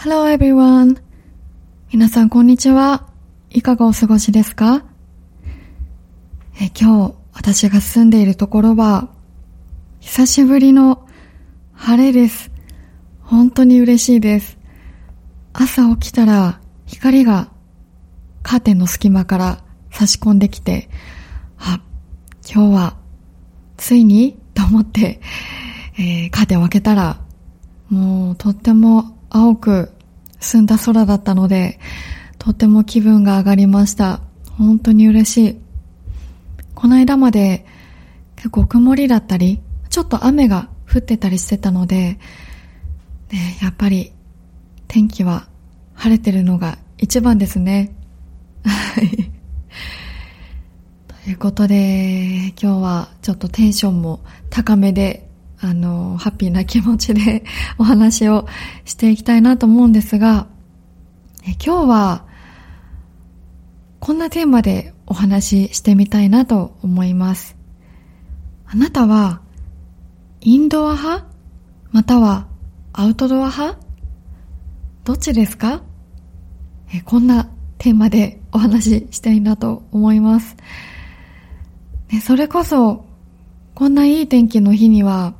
Hello everyone! 皆さんこんにちは。いかがお過ごしですか？え今日私が住んでいるところは久しぶりの晴れです。本当に嬉しいです。朝起きたら光がカーテンの隙間から差し込んできて、あ、今日はついにと思って、えー、カーテンを開けたらもうとっても青く澄んだ空だったので、とても気分が上がりました。本当に嬉しい。この間まで結構曇りだったり、ちょっと雨が降ってたりしてたので、ね、やっぱり天気は晴れてるのが一番ですね。はい。ということで、今日はちょっとテンションも高めであの、ハッピーな気持ちで お話をしていきたいなと思うんですが、え今日は、こんなテーマでお話ししてみたいなと思います。あなたは、インドア派？またはアウトドア派？どっちですか？えこんなテーマでお話ししたいなと思います。ね、それこそ、こんないい天気の日には、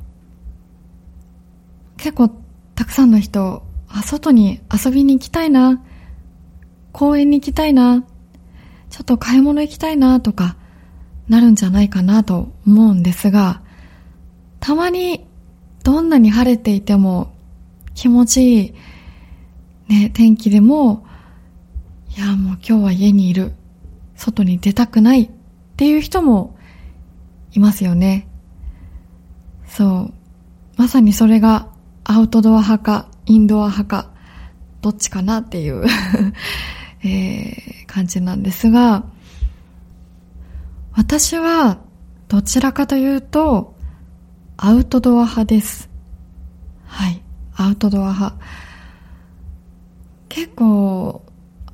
結構たくさんの人、あ、外に遊びに行きたいな、公園に行きたいな、ちょっと買い物行きたいなとか、なるんじゃないかなと思うんですが、たまにどんなに晴れていても気持ちいい、ね、天気でも、いやもう今日は家にいる、外に出たくないっていう人もいますよね。そう。まさにそれがアウトドア派か、インドア派か、どっちかなっていう えー、感じなんですが、私はどちらかというと、アウトドア派です。はい、アウトドア派。結構、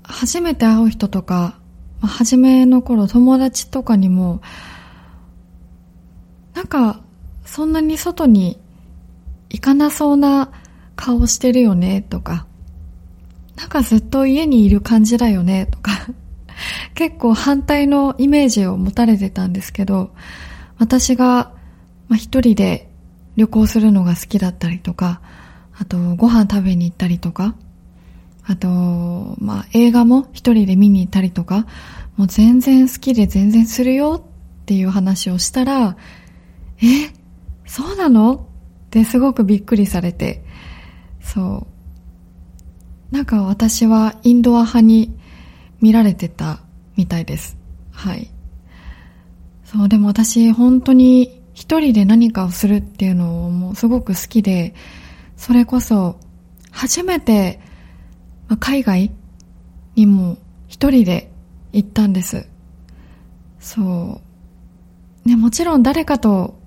初めて会う人とか、初めの頃友達とかにも、なんか、そんなに外に行かなそうな顔してるよねとか、なんかずっと家にいる感じだよねとか、結構反対のイメージを持たれてたんですけど、私が、まあ、一人で旅行するのが好きだったりとか、あとご飯食べに行ったりとか、あと、まあ映画も一人で見に行ったりとか、もう全然好きで全然するよっていう話をしたら、え、そうなの？ですごくびっくりされて、そう。なんか私はインドア派に見られてたみたいです。はい。そう、でも私本当に一人で何かをするっていうのをもうすごく好きで、それこそ初めて海外にも一人で行ったんです。そう。ね、もちろん誰かと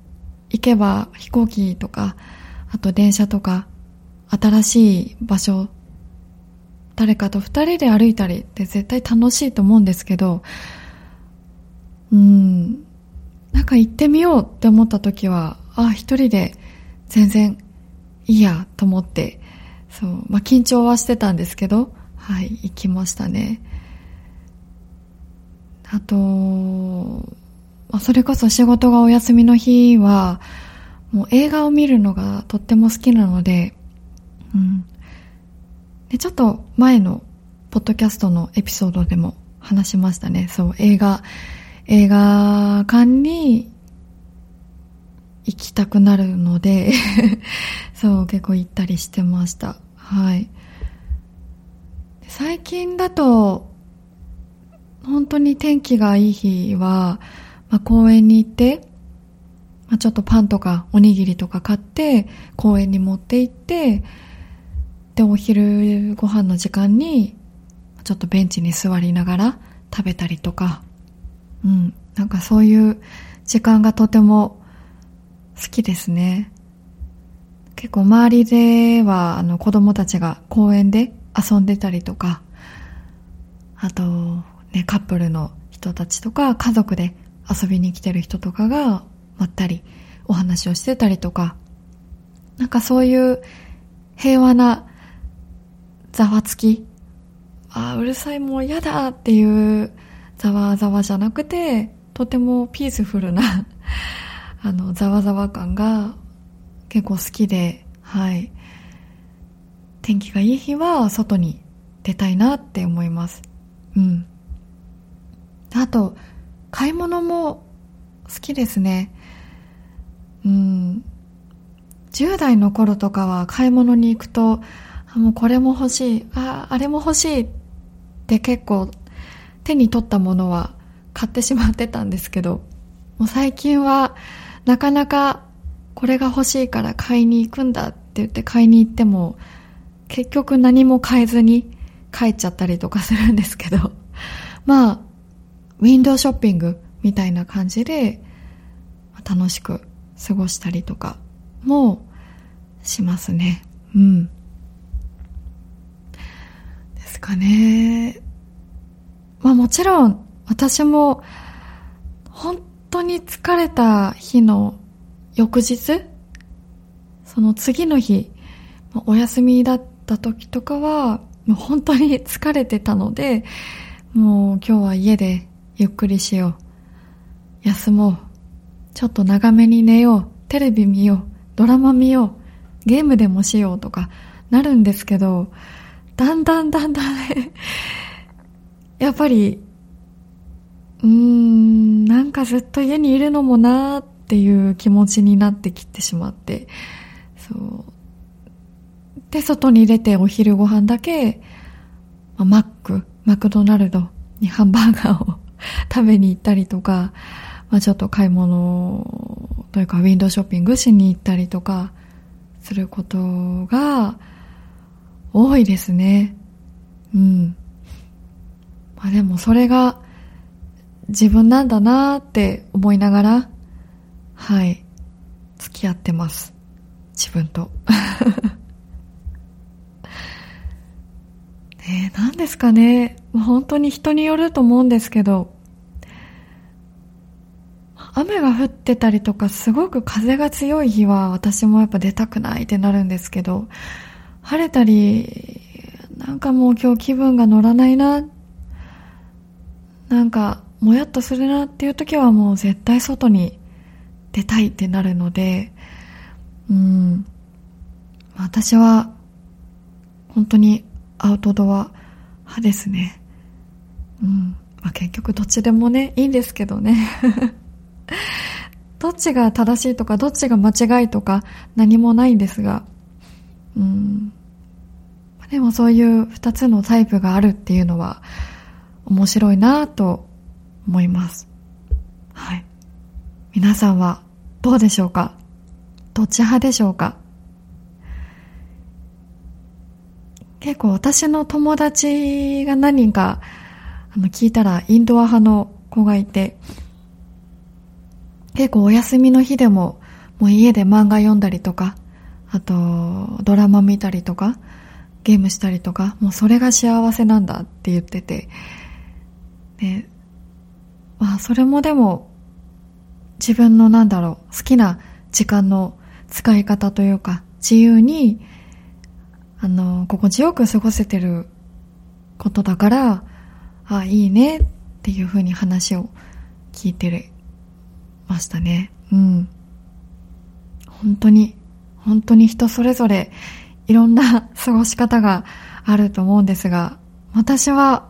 行けば飛行機とか、あと電車とか、新しい場所、誰かと二人で歩いたりって絶対楽しいと思うんですけど、うん、なんか行ってみようって思った時は、あ、一人で全然いいやと思って、そう、まあ緊張はしてたんですけど、はい、行きましたね。あと、まあそれこそ仕事がお休みの日は、もう映画を見るのがとっても好きなので、うん。で、ちょっと前のポッドキャストのエピソードでも話しましたね。そう、映画、映画館に行きたくなるので そう、結構行ったりしてました。はい。最近だと、本当に天気がいい日は、まあ、公園に行って、まあ、ちょっとパンとかおにぎりとか買って公園に持って行って、で、お昼ご飯の時間にちょっとベンチに座りながら食べたりとか、うん、なんかそういう時間がとても好きですね。結構周りではあの子供たちが公園で遊んでたりとか、あとね、カップルの人たちとか家族で遊びに来てる人とかがまったりお話をしてたりとか、なんかそういう平和なざわつき、ああ、うるさいもう嫌だっていうざわざわじゃなくて、とてもピースフルな あの、ざわざわ感が結構好きで、はい。天気がいい日は外に出たいなって思います。うん。あと、買い物も好きですね。うん。10代の頃とかは買い物に行くと、あもうこれも欲しい、あ、あれも欲しいって結構手に取ったものは買ってしまってたんですけど、もう最近はなかなかこれが欲しいから買いに行くんだって言って買いに行っても結局何も買えずに帰っちゃったりとかするんですけど、まあ、ウィンドウショッピングみたいな感じで楽しく過ごしたりとかもしますね。うん。ですかね。まあもちろん私も本当に疲れた日の翌日その次の日お休みだった時とかはもう本当に疲れてたのでもう今日は家でゆっくりしよう。休もう。ちょっと長めに寝よう。テレビ見よう。ドラマ見よう。ゲームでもしようとかなるんですけどだんだんだんだんね。やっぱりうーんなんかずっと家にいるのもなーっていう気持ちになってきてしまって。そう。で外に出てお昼ご飯だけ、まあ、マックマクドナルドにハンバーガーを食べに行ったりとか、まあ、ちょっと買い物というかウィンドウショッピングしに行ったりとかすることが多いですね。うん。まあでもそれが自分なんだなーって思いながら、はい、付き合ってます。自分と。何ですかね。本当に人によると思うんですけど、雨が降ってたりとかすごく風が強い日は私もやっぱ出たくないってなるんですけど、晴れたり、なんかもう今日気分が乗らないな、なんかもやっとするなっていう時はもう絶対外に出たいってなるので、うん、私は本当にアウトドア派ですね。うん。まあ、結局どっちでもね、いいんですけどね。どっちが正しいとか、どっちが間違いとか何もないんですが、うん。でもそういう二つのタイプがあるっていうのは面白いなと思います。はい。皆さんはどうでしょうか？どっち派でしょうか？結構私の友達が何人かあの聞いたらインドア派の子がいて、結構お休みの日でももう家で漫画読んだりとか、あとドラマ見たりとか、ゲームしたりとか、もうそれが幸せなんだって言ってて、で、まあそれもでも自分のなんだろう、好きな時間の使い方というか、自由にあの、心地よく過ごせてることだから、あ、いいねっていうふうに話を聞いてましたね。うん。本当に、本当に人それぞれいろんな過ごし方があると思うんですが、私は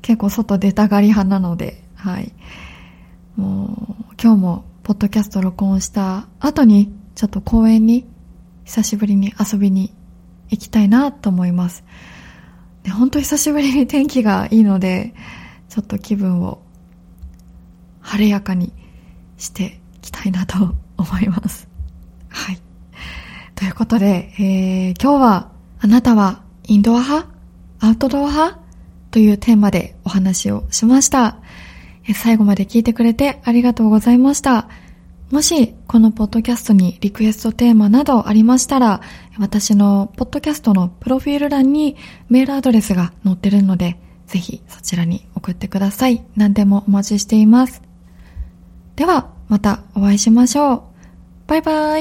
結構外出たがり派なので、はい。もう、今日もポッドキャスト録音した後に、ちょっと公園に久しぶりに遊びに行きたいなと思います。で本当久しぶりに天気がいいので、ちょっと気分を晴れやかにしていきたいなと思います。はい。ということで、えー、今日はあなたはインドア派？アウトドア派？というテーマでお話をしました。最後まで聞いてくれてありがとうございました。もし、このポッドキャストにリクエストテーマなどありましたら、私のポッドキャストのプロフィール欄にメールアドレスが載ってるので、ぜひそちらに送ってください。何でもお待ちしています。では、またお会いしましょう。バイバイ。